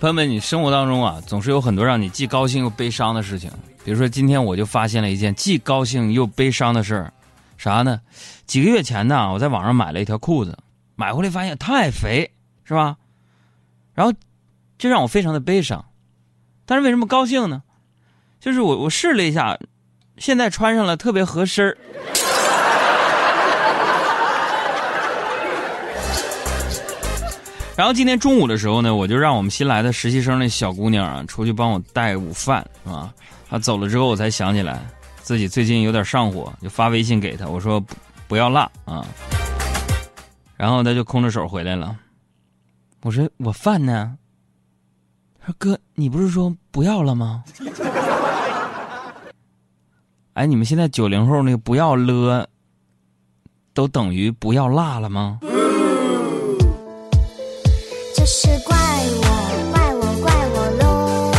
朋友们，你生活当中啊，总是有很多让你既高兴又悲伤的事情。比如说，今天我就发现了一件既高兴又悲伤的事儿，啥呢？几个月前呢，我在网上买了一条裤子，买回来发现太肥，是吧？然后这让我非常的悲伤。但是为什么高兴呢？就是我我试了一下，现在穿上了特别合身儿。然后今天中午的时候呢，我就让我们新来的实习生那小姑娘啊，出去帮我带午饭，啊？她走了之后，我才想起来自己最近有点上火，就发微信给她，我说不不要辣啊。然后她就空着手回来了。我说我饭呢？她说哥，你不是说不要了吗？哎，你们现在九零后那个不要了，都等于不要辣了吗？是怪我，怪我，怪我喽！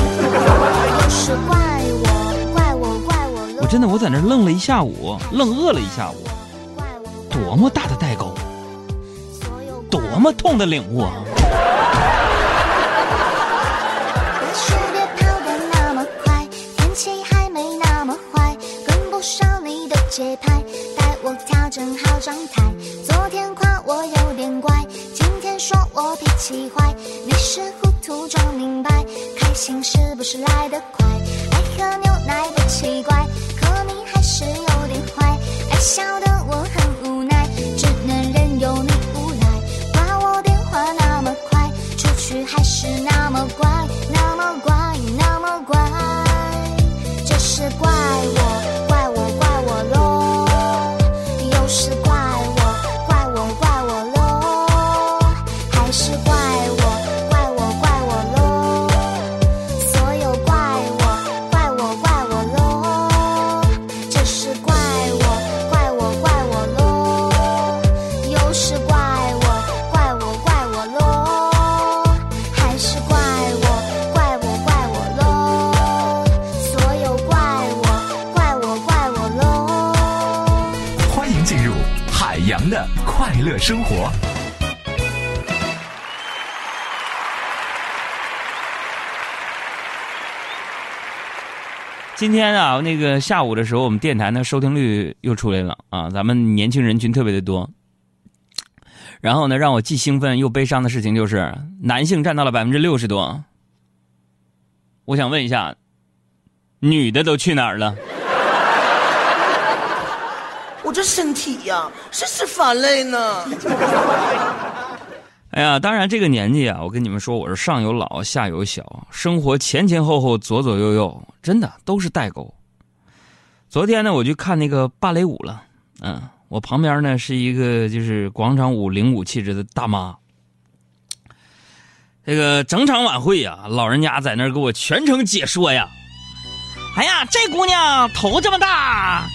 又是怪我，怪我，怪我喽！我真的我在那愣了一下午，愣饿了一下午，多么大的代沟，多么痛的领悟啊！时别跑得那么快，天气还没那么坏，跟不上你的节拍，带我调整好状态。昨天夸我有点乖。说我脾气坏，你是糊涂装明白，开心是不是来得快？爱喝牛奶不奇怪，可你还是有点坏，爱笑的我很无奈，只能任由你无赖。挂我电话那么快，出去还是那么乖，那么乖，生活。今天啊，那个下午的时候，我们电台的收听率又出来了啊，咱们年轻人群特别的多。然后呢，让我既兴奋又悲伤的事情就是，男性占到了百分之六十多。我想问一下，女的都去哪儿了？我这身体呀，是是乏累呢。哎呀，当然这个年纪啊，我跟你们说，我是上有老下有小，生活前前后后左左右右，真的都是代沟。昨天呢，我去看那个芭蕾舞了，嗯，我旁边呢是一个就是广场舞领舞气质的大妈。这个整场晚会呀，老人家在那儿给我全程解说呀。哎呀，这姑娘头这么大。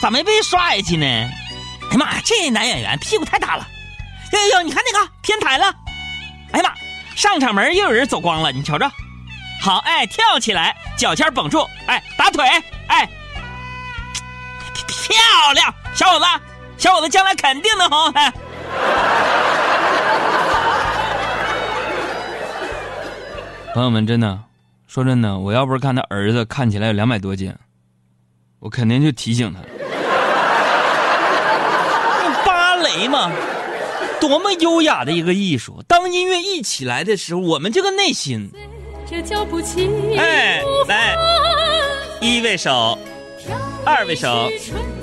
咋没被刷下去呢？哎呀妈呀，这男演员屁股太大了！呦呦呦，你看那个偏台了！哎呀妈，上场门又有人走光了，你瞅瞅。好，哎，跳起来，脚尖绷住，哎，打腿，哎，漂亮，小伙子，小伙子将来肯定能红。哎，朋友们，真的，说真的，我要不是看他儿子看起来有两百多斤，我肯定就提醒他。多么优雅的一个艺术！当音乐一起来的时候，我们这个内心，哎，来，一位手，二位手，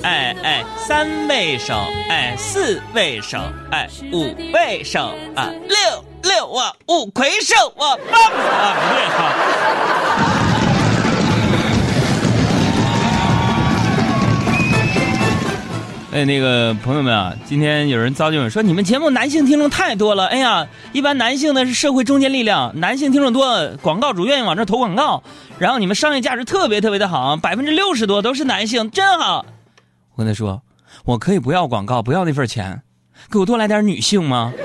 哎哎，三位手，哎，四位手，哎，五位手啊，六六啊，五魁首啊，棒啊，不对哈。哎，那个朋友们啊，今天有人糟践我说你们节目男性听众太多了。哎呀，一般男性呢是社会中坚力量，男性听众多，广告主愿意往这投广告，然后你们商业价值特别特别的好，百分之六十多都是男性，真好。我跟他说，我可以不要广告，不要那份钱，给我多来点女性吗？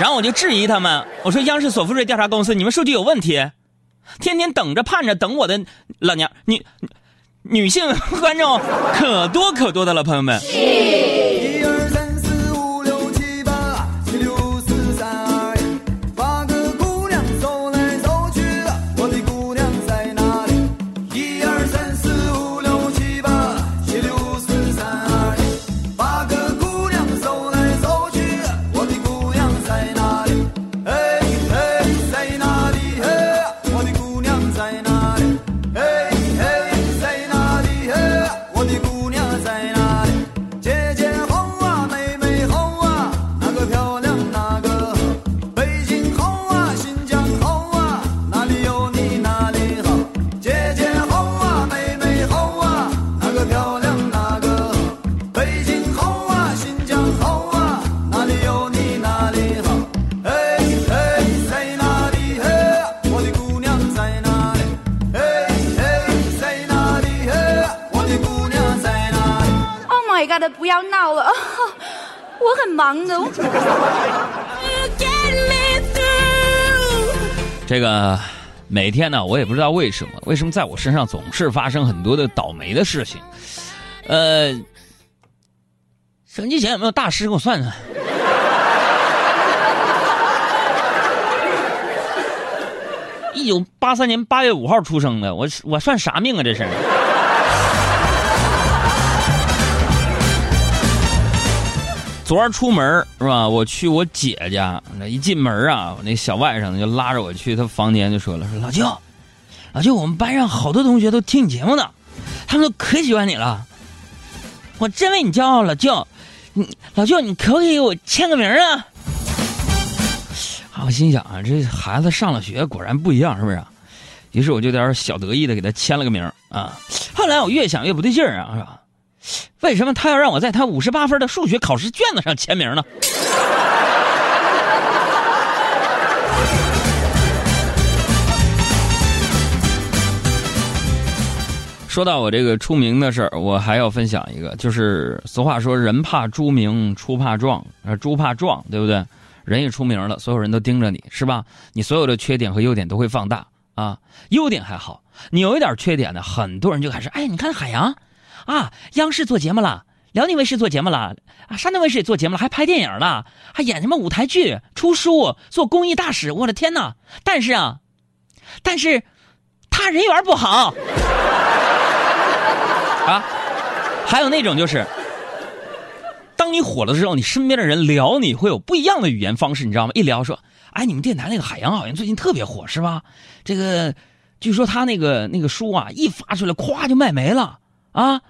然后我就质疑他们，我说央视索福瑞调查公司，你们数据有问题，天天等着盼着等我的老娘，你。女性观众可多可多的了，朋友们。要闹了，我很忙的。这个每天呢，我也不知道为什么，为什么在我身上总是发生很多的倒霉的事情。呃，手机前有没有大师给我算算？一九八三年八月五号出生的，我我算啥命啊？这是。昨儿出门是吧？我去我姐家，那一进门啊，我那小外甥就拉着我去他房间，就说了：“说老舅，老舅，我们班上好多同学都听你节目呢，他们都可喜欢你了，我真为你骄傲，老舅，你老舅，你可不可以给我签个名啊？”啊，我心想啊，这孩子上了学果然不一样，是不是？于是我就有点小得意的给他签了个名啊。后来我越想越不对劲儿啊，是吧？为什么他要让我在他五十八分的数学考试卷子上签名呢？说到我这个出名的事儿，我还要分享一个，就是俗话说“人怕出名，猪怕壮”，啊，猪怕壮，对不对？人也出名了，所有人都盯着你，是吧？你所有的缺点和优点都会放大啊。优点还好，你有一点缺点呢，很多人就开始哎，你看海洋。啊！央视做节目了，辽宁卫视做节目了，啊，山东卫视也做节目了，还拍电影了，还演什么舞台剧、出书、做公益大使。我的天哪！但是啊，但是他人缘不好啊。还有那种就是，当你火了之后，你身边的人聊你会有不一样的语言方式，你知道吗？一聊说，哎，你们电台那个海洋好像最近特别火，是吧？这个据说他那个那个书啊，一发出来，咵就卖没了啊。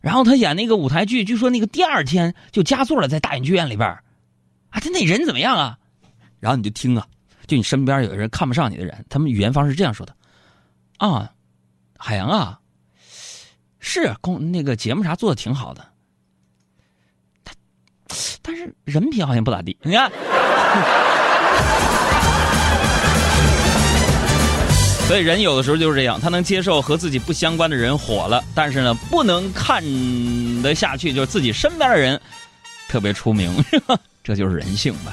然后他演那个舞台剧，据说那个第二天就加座了，在大影剧院里边啊，他那人怎么样啊？然后你就听啊，就你身边有人看不上你的人，他们语言方式这样说的：啊，海洋啊，是公那个节目啥做的挺好的，他但是人品好像不咋地，你看。所以人有的时候就是这样，他能接受和自己不相关的人火了，但是呢，不能看得下去，就是自己身边的人特别出名，这就是人性吧。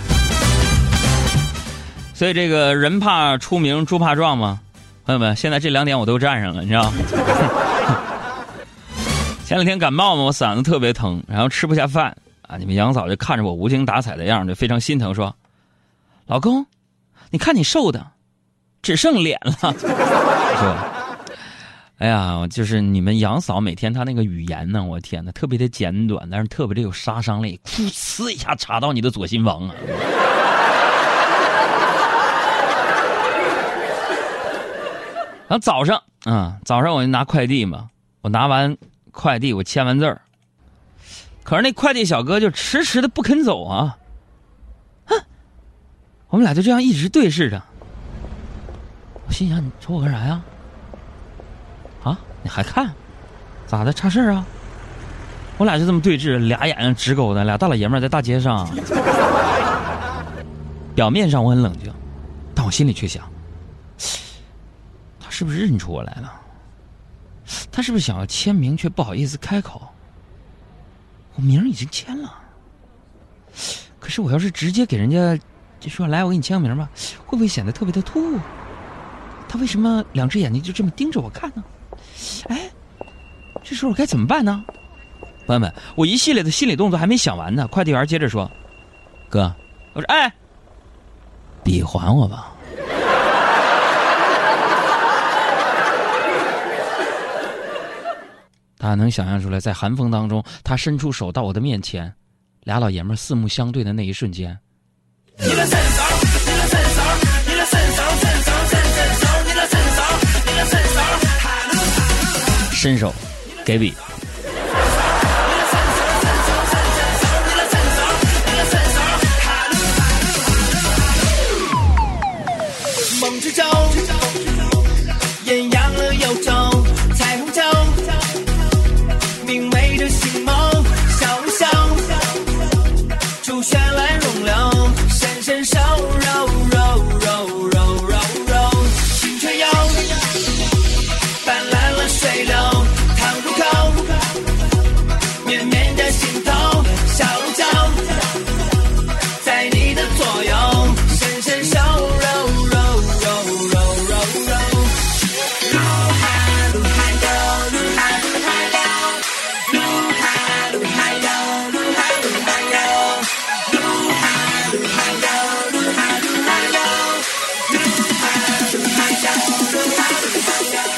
所以这个人怕出名，猪怕壮嘛，朋友们，现在这两点我都占上了，你知道吗？前两天感冒嘛，我嗓子特别疼，然后吃不下饭啊。你们杨嫂就看着我无精打采的样就非常心疼，说：“老公，你看你瘦的。”只剩脸了，是吧：“哎呀，就是你们杨嫂每天她那个语言呢，我天哪，特别的简短，但是特别的有杀伤力，噗呲一下插到你的左心房啊！”然后早上啊，早上我就拿快递嘛，我拿完快递，我签完字儿，可是那快递小哥就迟迟的不肯走啊，哼，我们俩就这样一直对视着。我心想：“你瞅我干啥呀？啊，你还看？咋的？差事儿啊？”我俩就这么对峙，俩眼睛直勾的，俩大老爷们在大街上。表面上我很冷静，但我心里却想：他是不是认出我来了？他是不是想要签名却不好意思开口？我名已经签了，可是我要是直接给人家就说：“来，我给你签个名吧”，会不会显得特别的突兀？他为什么两只眼睛就这么盯着我看呢？哎，这时候我该怎么办呢？朋友们，我一系列的心理动作还没想完呢。快递员接着说：“哥，我说哎，笔还我吧。”大家能想象出来，在寒风当中，他伸出手到我的面前，俩老爷们四目相对的那一瞬间。伸手，给笔。